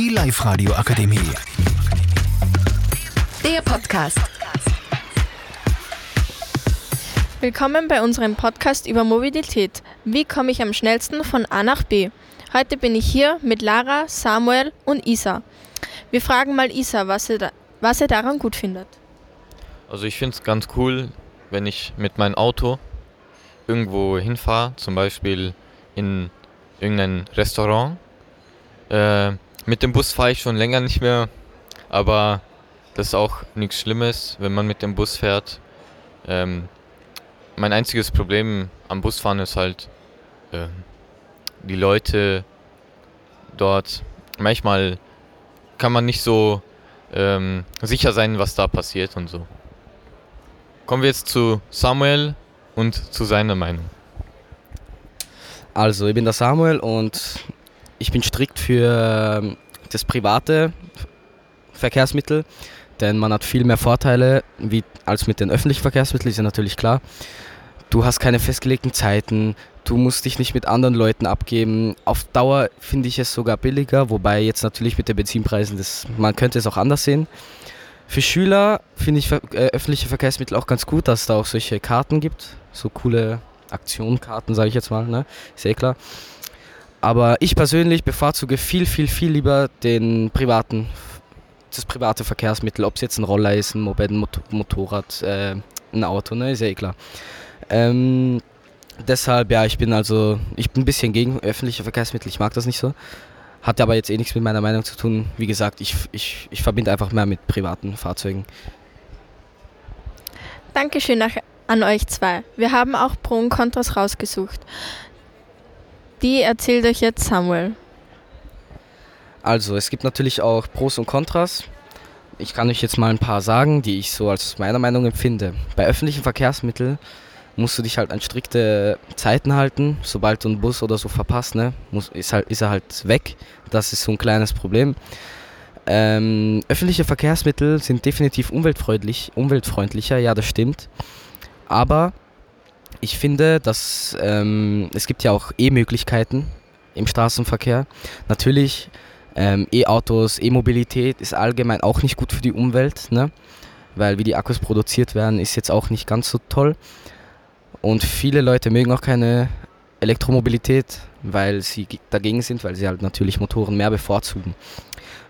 Die Live-Radio Akademie. Der Podcast. Willkommen bei unserem Podcast über Mobilität. Wie komme ich am schnellsten von A nach B? Heute bin ich hier mit Lara, Samuel und Isa. Wir fragen mal Isa, was er, da, was er daran gut findet. Also ich finde es ganz cool, wenn ich mit meinem Auto irgendwo hinfahre, zum Beispiel in irgendein Restaurant. Äh, mit dem Bus fahre ich schon länger nicht mehr, aber das ist auch nichts Schlimmes, wenn man mit dem Bus fährt. Ähm, mein einziges Problem am Busfahren ist halt äh, die Leute dort. Manchmal kann man nicht so ähm, sicher sein, was da passiert und so. Kommen wir jetzt zu Samuel und zu seiner Meinung. Also, ich bin der Samuel und ich bin strikt für ähm, das private Verkehrsmittel, denn man hat viel mehr Vorteile wie, als mit den öffentlichen Verkehrsmitteln, ist ja natürlich klar. Du hast keine festgelegten Zeiten, du musst dich nicht mit anderen Leuten abgeben. Auf Dauer finde ich es sogar billiger, wobei jetzt natürlich mit den Benzinpreisen, das, man könnte es auch anders sehen. Für Schüler finde ich äh, öffentliche Verkehrsmittel auch ganz gut, dass es da auch solche Karten gibt, so coole Aktionkarten, sage ich jetzt mal, ne? ist eh klar. Aber ich persönlich bevorzuge viel, viel, viel lieber den privaten, das private Verkehrsmittel, ob es jetzt ein Roller ist, ein Moped, ein Motorrad, äh, ein Auto, ne? ist ja eh klar. Ähm, deshalb, ja, ich bin also, ich bin ein bisschen gegen öffentliche Verkehrsmittel, ich mag das nicht so. Hat aber jetzt eh nichts mit meiner Meinung zu tun. Wie gesagt, ich, ich, ich verbinde einfach mehr mit privaten Fahrzeugen. Dankeschön an euch zwei. Wir haben auch Pro und Kontras rausgesucht. Die erzählt euch jetzt Samuel. Also, es gibt natürlich auch Pros und Kontras. Ich kann euch jetzt mal ein paar sagen, die ich so als meiner Meinung empfinde. Bei öffentlichen Verkehrsmitteln musst du dich halt an strikte Zeiten halten. Sobald du einen Bus oder so verpasst, ne, muss, ist, halt, ist er halt weg. Das ist so ein kleines Problem. Ähm, öffentliche Verkehrsmittel sind definitiv umweltfreundlich, umweltfreundlicher, ja, das stimmt. Aber ich finde, dass ähm, es gibt ja auch E-Möglichkeiten im Straßenverkehr. Natürlich ähm, E-Autos, E-Mobilität ist allgemein auch nicht gut für die Umwelt, ne? weil wie die Akkus produziert werden, ist jetzt auch nicht ganz so toll. Und viele Leute mögen auch keine Elektromobilität, weil sie dagegen sind, weil sie halt natürlich Motoren mehr bevorzugen.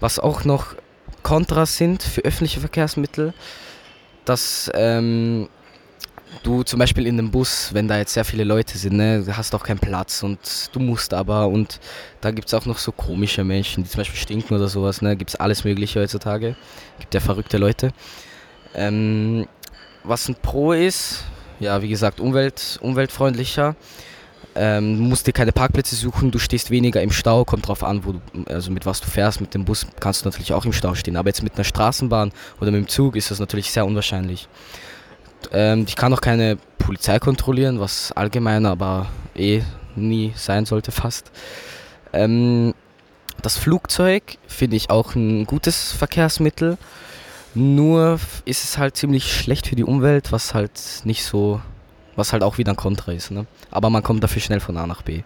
Was auch noch Kontras sind für öffentliche Verkehrsmittel, dass ähm, du zum Beispiel in dem Bus, wenn da jetzt sehr viele Leute sind, ne, hast auch keinen Platz und du musst aber und da gibt es auch noch so komische Menschen, die zum Beispiel stinken oder sowas, ne, gibt es alles mögliche heutzutage, gibt ja verrückte Leute. Ähm, was ein Pro ist, ja, wie gesagt, Umwelt, umweltfreundlicher. Ähm, musst dir keine Parkplätze suchen, du stehst weniger im Stau, kommt drauf an, wo du, also mit was du fährst. Mit dem Bus kannst du natürlich auch im Stau stehen, aber jetzt mit einer Straßenbahn oder mit dem Zug ist das natürlich sehr unwahrscheinlich. Ähm, ich kann auch keine Polizei kontrollieren, was allgemein aber eh nie sein sollte fast. Ähm, das Flugzeug finde ich auch ein gutes Verkehrsmittel. Nur ist es halt ziemlich schlecht für die Umwelt, was halt nicht so, was halt auch wieder ein Kontra ist. Ne? Aber man kommt dafür schnell von A nach B.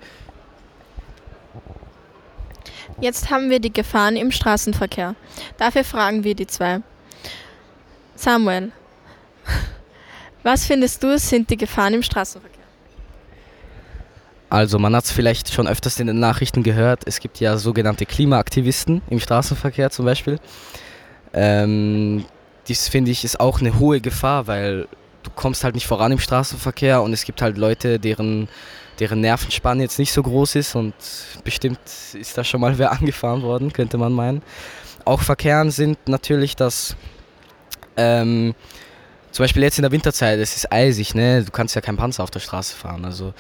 Jetzt haben wir die Gefahren im Straßenverkehr. Dafür fragen wir die zwei. Samuel, was findest du sind die Gefahren im Straßenverkehr? Also man hat es vielleicht schon öfters in den Nachrichten gehört, es gibt ja sogenannte Klimaaktivisten im Straßenverkehr zum Beispiel. Ähm, dies finde ich ist auch eine hohe Gefahr, weil du kommst halt nicht voran im Straßenverkehr und es gibt halt Leute, deren, deren Nervenspann jetzt nicht so groß ist und bestimmt ist da schon mal wer angefahren worden, könnte man meinen. Auch Verkehren sind natürlich, dass ähm, zum Beispiel jetzt in der Winterzeit, es ist eisig, ne? du kannst ja keinen Panzer auf der Straße fahren, also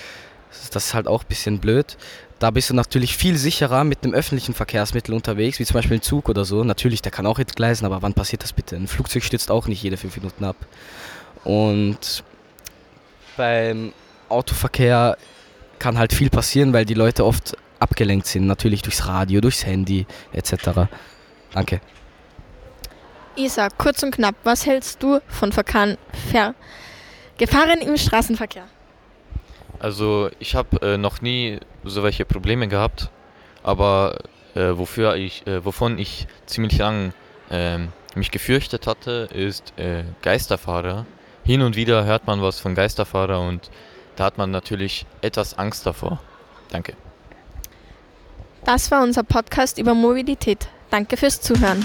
das ist halt auch ein bisschen blöd. Da bist du natürlich viel sicherer mit einem öffentlichen Verkehrsmittel unterwegs, wie zum Beispiel ein Zug oder so. Natürlich, der kann auch entgleisen, aber wann passiert das bitte? Ein Flugzeug stürzt auch nicht jede fünf Minuten ab. Und beim Autoverkehr kann halt viel passieren, weil die Leute oft abgelenkt sind. Natürlich durchs Radio, durchs Handy etc. Danke. Isa, kurz und knapp, was hältst du von Verkan Ver Gefahren im Straßenverkehr? Also ich habe äh, noch nie so welche Probleme gehabt, aber äh, wofür ich, äh, wovon ich ziemlich lang ähm, mich gefürchtet hatte, ist äh, Geisterfahrer. Hin und wieder hört man was von Geisterfahrer und da hat man natürlich etwas Angst davor. Danke. Das war unser Podcast über Mobilität. Danke fürs Zuhören.